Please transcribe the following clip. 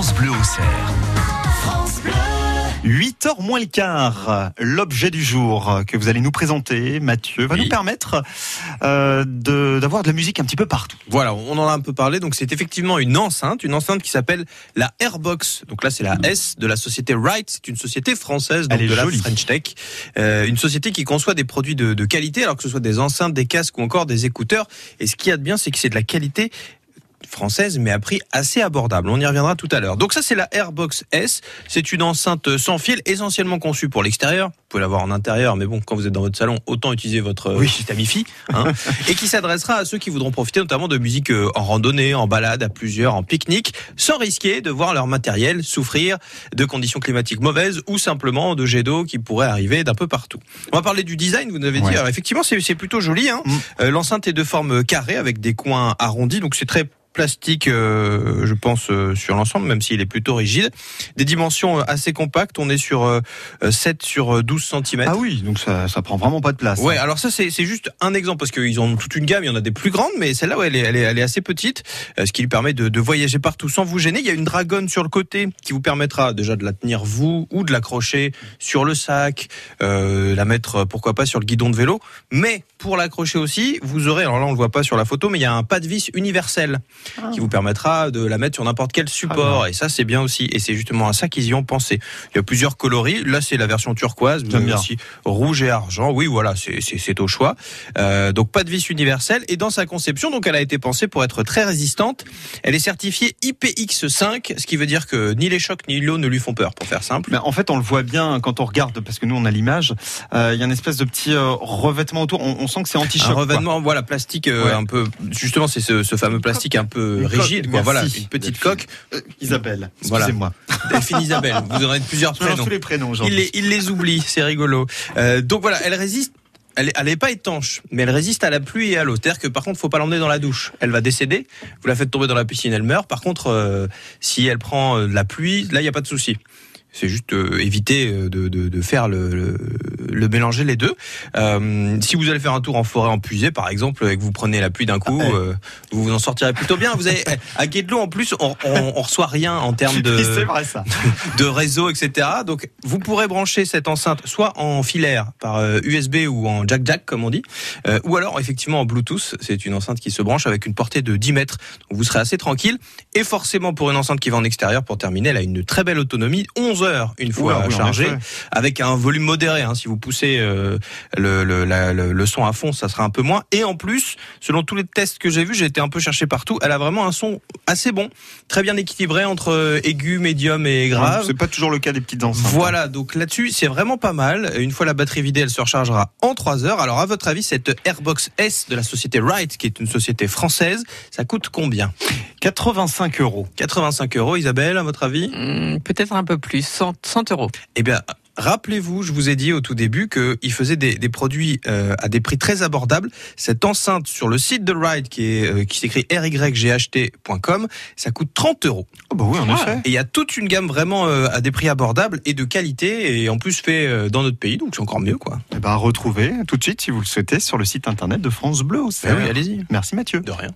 France Bleu au Cerf. 8h moins le quart, l'objet du jour que vous allez nous présenter, Mathieu, va Oui. nous permettre euh, d'avoir de la musique un petit peu partout. Voilà, on en a un peu parlé. Donc c'est effectivement une enceinte, une enceinte qui s'appelle la Airbox. Donc là c'est la S de la société Wright. C'est une société française, donc Elle est de la. French Tech, Euh, une société qui conçoit des produits de, de qualité, alors que ce soit des enceintes, des casques ou encore des écouteurs. Et ce qu'il y a de bien, c'est que c'est de la qualité française, mais à prix assez abordable. On y reviendra tout à l'heure. Donc ça, c'est la Airbox S. C'est une enceinte sans fil, essentiellement conçue pour l'extérieur. Vous pouvez l'avoir en intérieur, mais bon, quand vous êtes dans votre salon, autant utiliser votre Oui. système hein, et qui s'adressera à ceux qui voudront profiter notamment de musique euh, en randonnée, en balade, à plusieurs, en pique-nique, sans risquer de voir leur matériel souffrir de conditions climatiques mauvaises ou simplement de jets d'eau qui pourraient arriver d'un peu partout. On va parler du design, vous nous avez dit. Ouais. Alors, effectivement, c'est c'est plutôt joli. Hein. Mm. Euh, L'enceinte est de forme carrée avec des coins arrondis, donc c'est très plastique, euh, je pense, euh, sur l'ensemble, même s'il est plutôt rigide. Des dimensions euh, assez compactes, on est sur euh, euh, 7 sur euh, 12 cm. Ah oui, donc ça, ça prend vraiment pas de place. Ouais, hein. alors ça c'est juste un exemple parce qu'ils ont toute une gamme, il y en a des plus grandes, mais celle-là ouais, elle, est, elle, est, elle est assez petite, ce qui lui permet de, de voyager partout sans vous gêner. Il y a une dragonne sur le côté qui vous permettra déjà de la tenir vous ou de l'accrocher sur le sac, la mettre pourquoi pas sur le guidon de vélo. Mais pour l'accrocher aussi, vous aurez, alors là on le voit pas sur la photo, mais il y a un pas de vis universel qui vous permettra de la mettre sur n'importe quel support. Et ça c'est bien aussi. Et c'est justement à ça qu'ils y ont pensé. Il y a plusieurs coloris. Là c'est la version turquoise. Vous avez bien. aussi rouge et argent. Oui, voilà, c'est- au choix. Euh, donc pas de vis universelle. Et dans sa conception, donc elle a été pensée pour être très résistante. Elle est certifiée IPX5, ce qui veut dire que ni les chocs ni l'eau ne lui font peur, pour faire simple. Mais en fait, on le voit bien quand on regarde, parce que nous on a l'image. euh, Il y a une espèce de petit euh, revêtement autour. On, on sent que c'est anti-choc. Un quoi. revêtement, voilà, plastique Ouais. un peu. Justement, c'est ce, ce fameux plastique un peu Une coque, rigide, quoi. Voilà, une petite coque. Euh, Isabelle, Voilà. excusez-moi. Delphine Isabelle, vous aurez plusieurs prénoms. tous les prénoms Il les, il les oublie, c'est rigolo. Euh, donc voilà, elle résiste. Elle est- elle n'est pas étanche, mais elle résiste à la pluie et à l'eau. C'est-à-dire que par contre, faut pas l'emmener dans la douche. Elle va décéder. Vous la faites tomber dans la piscine, elle meurt. Par contre, euh, si elle prend euh, de la pluie, là, il n'y a pas de souci. C'est juste euh, éviter euh, de, de, de faire le, le, le mélanger les deux. Euh, si vous allez faire un tour en forêt en puisée, par exemple, et que vous prenez la pluie d'un coup, Ah, ouais. euh, vous vous en sortirez plutôt bien. Vous avez à Guédelot en plus, on, on, on reçoit rien en termes de Oui, c'est vrai ça. de réseau, etc. Donc, vous pourrez brancher cette enceinte soit en filaire par USB ou en jack-jack, comme on dit, ou alors effectivement en Bluetooth. C'est une enceinte qui se branche avec une portée de 10 mètres. Donc, vous serez assez tranquille. Et forcément, pour une enceinte qui va en extérieur, pour terminer, elle a une très belle autonomie, 11 heures une fois oui, effet. avec un volume modéré. hein. Si vous poussez euh, le, le, la- le- le son à fond, ça sera un peu moins. Et en plus, selon tous les tests que j'ai vus, j'ai été un peu cherché partout. Elle a vraiment un son assez bon, très bien équilibré entre euh, aigu, médium et grave. C'est pas toujours le cas des petites enceintes. Voilà, donc là-dessus, c'est vraiment pas mal. Une fois la batterie vidée, elle se rechargera en 3 heures. Alors, à votre avis, cette Airbox S de la société Wright, qui est une société française, ça coûte combien? 85 euros. 85 euros, Isabelle, à votre avis? Hmm, Peut-être un peu plus, 100, 100 euros. Eh bien, rappelez-vous, je vous ai dit au tout début qu'il faisait des, des produits euh, à des prix très abordables. Cette enceinte sur le site de Wright, qui est euh, qui s'écrit ryght.com, ça coûte 30 euros. Oh bah oui, en Ah. effet. Et il y a toute une gamme vraiment euh, à des prix abordables et de qualité, et en plus fait euh, dans notre pays, donc c'est encore mieux, quoi. Eh ben, retrouvez tout de suite, si vous le souhaitez, sur le site internet de France Bleu. Ben Cerf. oui, allez-y. Merci Mathieu. De rien.